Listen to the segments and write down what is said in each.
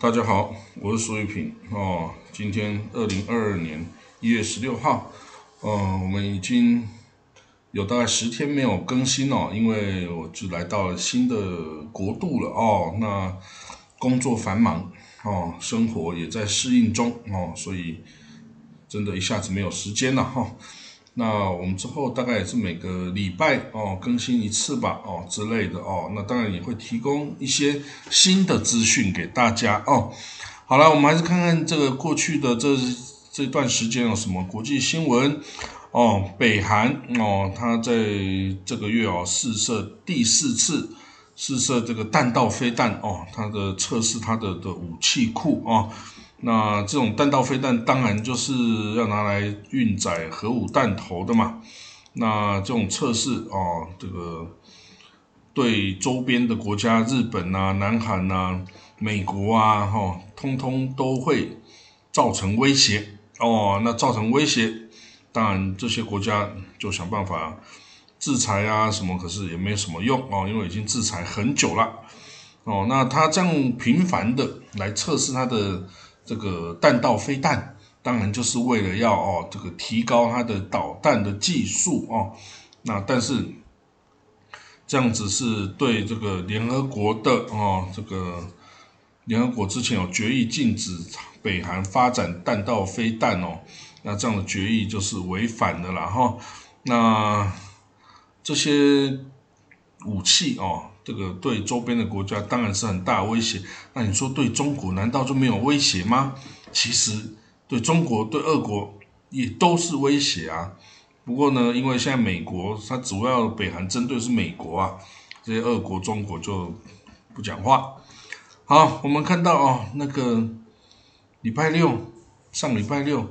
大家好，我是苏玉平哦。今天二零二二年一月十六号，嗯，我们已经有大概十天没有更新哦，因为我就来到了新的国度了哦。那工作繁忙哦，生活也在适应中哦，所以真的一下子没有时间了哈。那我们之后大概也是每个礼拜哦更新一次吧哦之类的哦，那当然也会提供一些新的资讯给大家哦。好了，我们还是看看这个过去的这这段时间有什么国际新闻哦。北韩哦，他在这个月哦试射第四次试射这个弹道飞弹哦，它的测试它的的武器库哦。那这种弹道飞弹当然就是要拿来运载核武弹头的嘛。那这种测试哦，这个对周边的国家，日本呐、南韩呐、美国啊，哈，通通都会造成威胁哦。那造成威胁，当然这些国家就想办法制裁啊什么，可是也没什么用哦，因为已经制裁很久了哦。那他这样频繁的来测试他的。这个弹道飞弹当然就是为了要哦，这个提高它的导弹的技术哦。那但是这样子是对这个联合国的哦，这个联合国之前有决议禁止北韩发展弹道飞弹哦。那这样的决议就是违反的啦哈。那这些武器哦。这个对周边的国家当然是很大威胁。那你说对中国难道就没有威胁吗？其实对中国、对俄国也都是威胁啊。不过呢，因为现在美国它主要北韩针对是美国啊，这些俄国、中国就不讲话。好，我们看到哦，那个礼拜六，上礼拜六，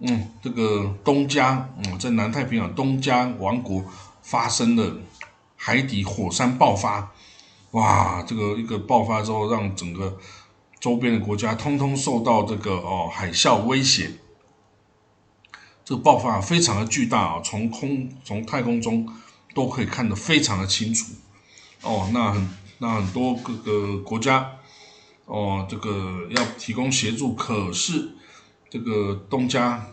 嗯，这个东加，嗯，在南太平洋东加王国发生了海底火山爆发。哇，这个一个爆发之后，让整个周边的国家通通受到这个哦海啸威胁。这个爆发非常的巨大啊，从空从太空中都可以看得非常的清楚。哦，那很那很多各个国家哦，这个要提供协助，可是这个东家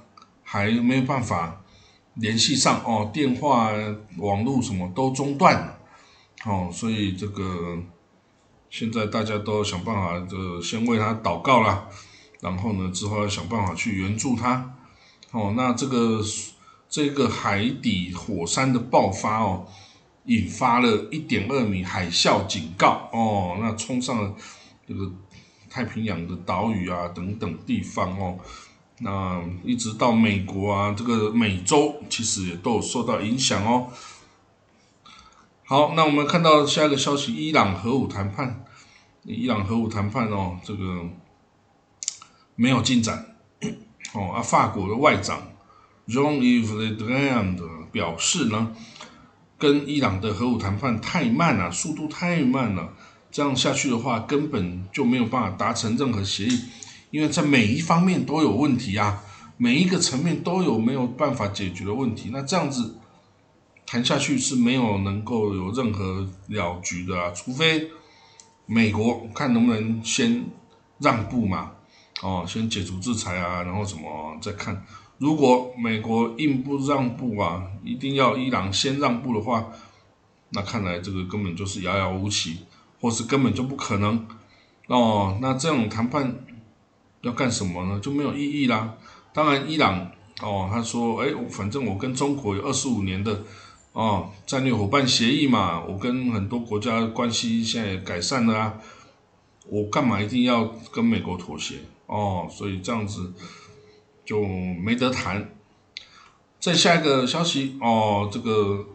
还没有办法联系上哦，电话、网络什么都中断了。哦，所以这个现在大家都想办法，这先为他祷告啦，然后呢，之后要想办法去援助他。哦，那这个这个海底火山的爆发哦，引发了一点二米海啸警告哦，那冲上了这个太平洋的岛屿啊等等地方哦，那一直到美国啊，这个美洲其实也都有受到影响哦。好，那我们看到下一个消息，伊朗核武谈判，伊朗核武谈判哦，这个没有进展哦。啊，法国的外长 Jean-Yves Le Drian 的表示呢，跟伊朗的核武谈判太慢了，速度太慢了，这样下去的话，根本就没有办法达成任何协议，因为在每一方面都有问题啊，每一个层面都有没有办法解决的问题，那这样子。谈下去是没有能够有任何了局的啊，除非美国看能不能先让步嘛，哦，先解除制裁啊，然后什么再看。如果美国硬不让步啊，一定要伊朗先让步的话，那看来这个根本就是遥遥无期，或是根本就不可能哦。那这种谈判要干什么呢？就没有意义啦。当然，伊朗哦，他说，哎，反正我跟中国有二十五年的。哦，战略伙伴协议嘛，我跟很多国家关系现在改善了啊，我干嘛一定要跟美国妥协？哦，所以这样子就没得谈。再下一个消息哦，这个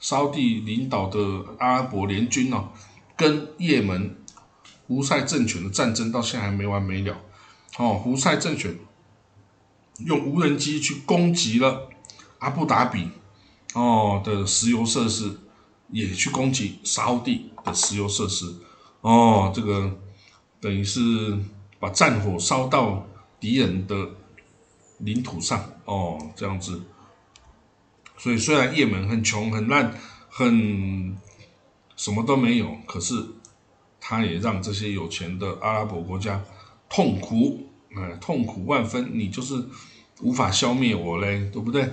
沙地领导的阿拉伯联军哦，跟也门胡塞政权的战争到现在还没完没了。哦，胡塞政权用无人机去攻击了阿布达比。哦的石油设施也去攻击沙地的石油设施，哦，这个等于是把战火烧到敌人的领土上，哦，这样子。所以虽然也门很穷、很烂、很什么都没有，可是他也让这些有钱的阿拉伯国家痛苦，呃，痛苦万分，你就是无法消灭我嘞，对不对？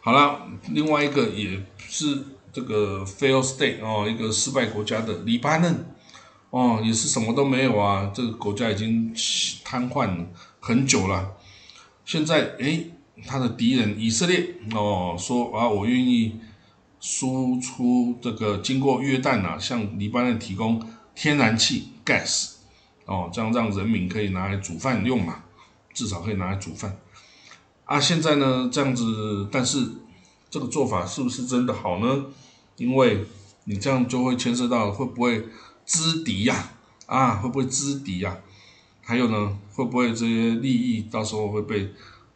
好了，另外一个也是这个 fail state 哦，一个失败国家的黎巴嫩，哦，也是什么都没有啊，这个国家已经瘫痪很久了。现在，哎，他的敌人以色列，哦，说啊，我愿意输出这个经过约旦啊，向黎巴嫩提供天然气 gas，哦，这样让人民可以拿来煮饭用嘛，至少可以拿来煮饭。啊，现在呢这样子，但是这个做法是不是真的好呢？因为你这样就会牵涉到会不会资敌呀？啊，会不会资敌呀？还有呢，会不会这些利益到时候会被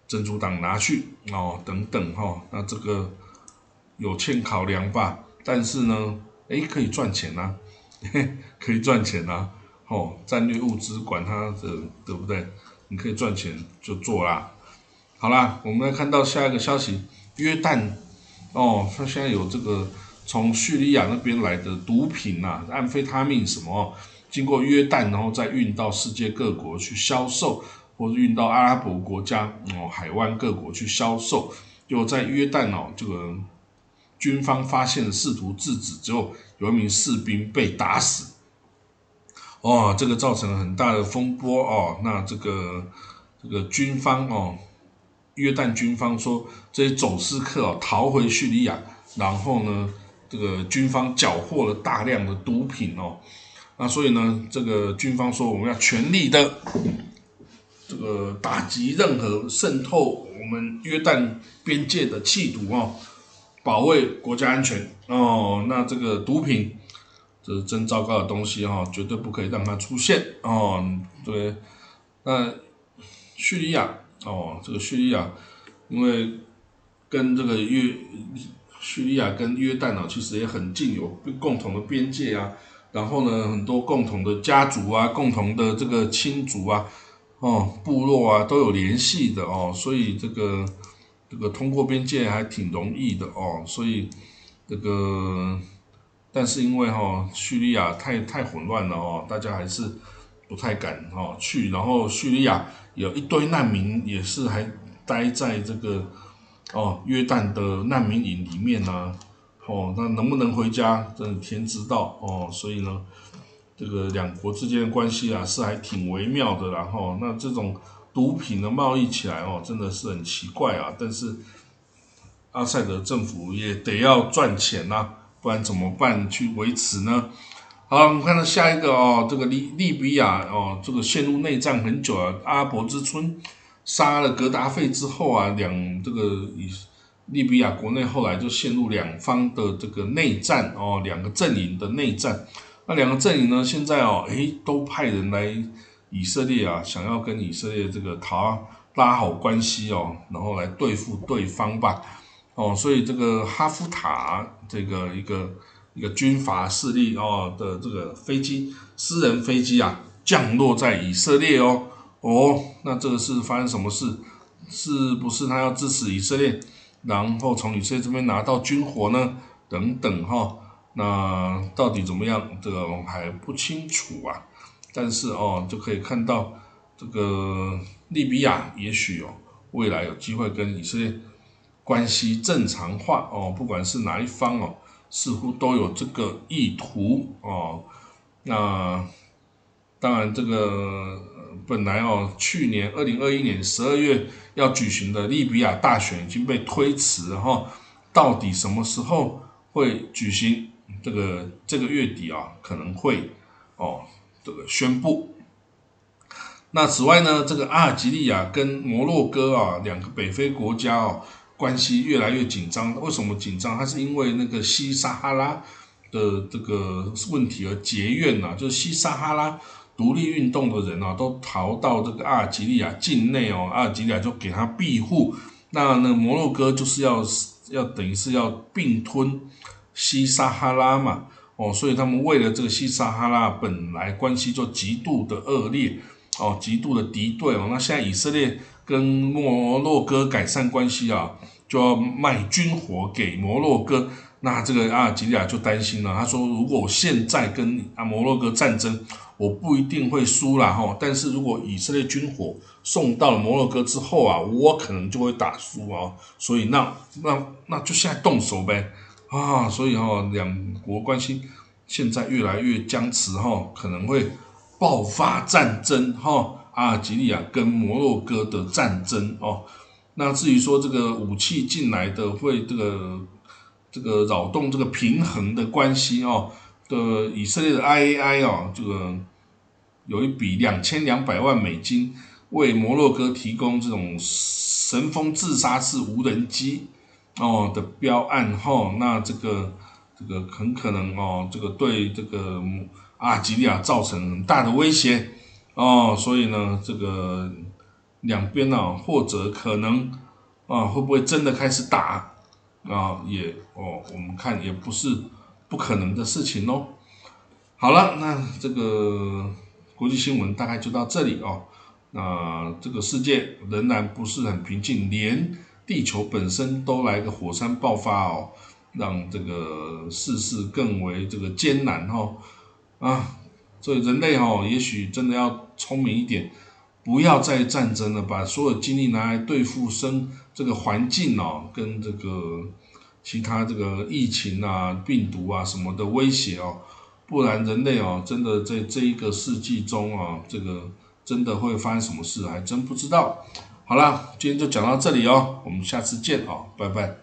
珍珠党拿去哦？等等哈，那这个有欠考量吧？但是呢，哎，可以赚钱呐，可以赚钱呐，哦，战略物资管它的对不对？你可以赚钱就做啦。好啦，我们来看到下一个消息，约旦哦，它现在有这个从叙利亚那边来的毒品呐，安非他命什么，经过约旦，然后再运到世界各国去销售，或者运到阿拉伯国家哦，海湾各国去销售，就在约旦哦，这个军方发现试图制止之后，有一名士兵被打死，哦，这个造成了很大的风波哦，那这个这个军方哦。约旦军方说，这些走私客哦逃回叙利亚，然后呢，这个军方缴获了大量的毒品哦，那所以呢，这个军方说我们要全力的这个打击任何渗透我们约旦边界的气毒哦，保卫国家安全哦。那这个毒品这是真糟糕的东西哈，绝对不可以让它出现哦。对，那叙利亚。哦，这个叙利亚，因为跟这个约叙利亚跟约旦啊，其实也很近，有共同的边界啊。然后呢，很多共同的家族啊，共同的这个亲族啊，哦，部落啊，都有联系的哦。所以这个这个通过边界还挺容易的哦。所以这个，但是因为哈叙利亚太太混乱了哦，大家还是。不太敢哦去，然后叙利亚有一堆难民也是还待在这个哦约旦的难民营里面呢，哦那能不能回家，真的天知道哦。所以呢，这个两国之间的关系啊是还挺微妙的，然后那这种毒品的贸易起来哦真的是很奇怪啊。但是阿塞德政府也得要赚钱呐，不然怎么办去维持呢？好，我们看到下一个哦，这个利利比亚哦，这个陷入内战很久啊。阿伯之春杀了格达费之后啊，两这个以利比亚国内后来就陷入两方的这个内战哦，两个阵营的内战。那两个阵营呢，现在哦，诶，都派人来以色列啊，想要跟以色列这个塔拉好关系哦，然后来对付对方吧。哦，所以这个哈夫塔这个一个。一个军阀势力哦的这个飞机，私人飞机啊，降落在以色列哦哦，那这个是发生什么事？是不是他要支持以色列，然后从以色列这边拿到军火呢？等等哈，那到底怎么样？这个我们还不清楚啊。但是哦，就可以看到这个利比亚也许哦，未来有机会跟以色列关系正常化哦，不管是哪一方哦。似乎都有这个意图哦，那当然，这个本来哦，去年二零二一年十二月要举行的利比亚大选已经被推迟哈，到底什么时候会举行？这个这个月底啊，可能会哦，这个宣布。那此外呢，这个阿尔及利亚跟摩洛哥啊，两个北非国家哦。关系越来越紧张，为什么紧张？它是因为那个西撒哈拉的这个问题而结怨呐，就是西撒哈拉独立运动的人啊，都逃到这个阿尔及利亚境内哦，阿尔及利亚就给他庇护。那那摩洛哥就是要要等于是要并吞西撒哈拉嘛，哦，所以他们为了这个西撒哈拉，本来关系就极度的恶劣哦，极度的敌对哦。那现在以色列跟摩洛哥改善关系啊。就要卖军火给摩洛哥，那这个阿尔及利亚就担心了。他说：“如果我现在跟啊摩洛哥战争，我不一定会输啦哈。但是如果以色列军火送到了摩洛哥之后啊，我可能就会打输啊。所以那那那就现在动手呗啊。所以哈，两国关系现在越来越僵持哈，可能会爆发战争哈。阿尔及利亚跟摩洛哥的战争哦。那至于说这个武器进来的会这个这个扰动这个平衡的关系哦的以色列的 IAI 哦，这个有一笔两千两百万美金为摩洛哥提供这种神风自杀式无人机哦的标案哈，那这个这个很可能哦，这个对这个阿尔及利亚造成很大的威胁哦，所以呢这个。两边呢，或者可能啊，会不会真的开始打啊？也哦，我们看也不是不可能的事情哦。好了，那这个国际新闻大概就到这里哦。那这个世界仍然不是很平静，连地球本身都来个火山爆发哦，让这个世事更为这个艰难哦。啊，所以人类哦，也许真的要聪明一点。不要再战争了，把所有精力拿来对付生这个环境哦，跟这个其他这个疫情啊、病毒啊什么的威胁哦，不然人类哦，真的在这一个世纪中啊，这个真的会发生什么事，还真不知道。好了，今天就讲到这里哦，我们下次见哦，拜拜。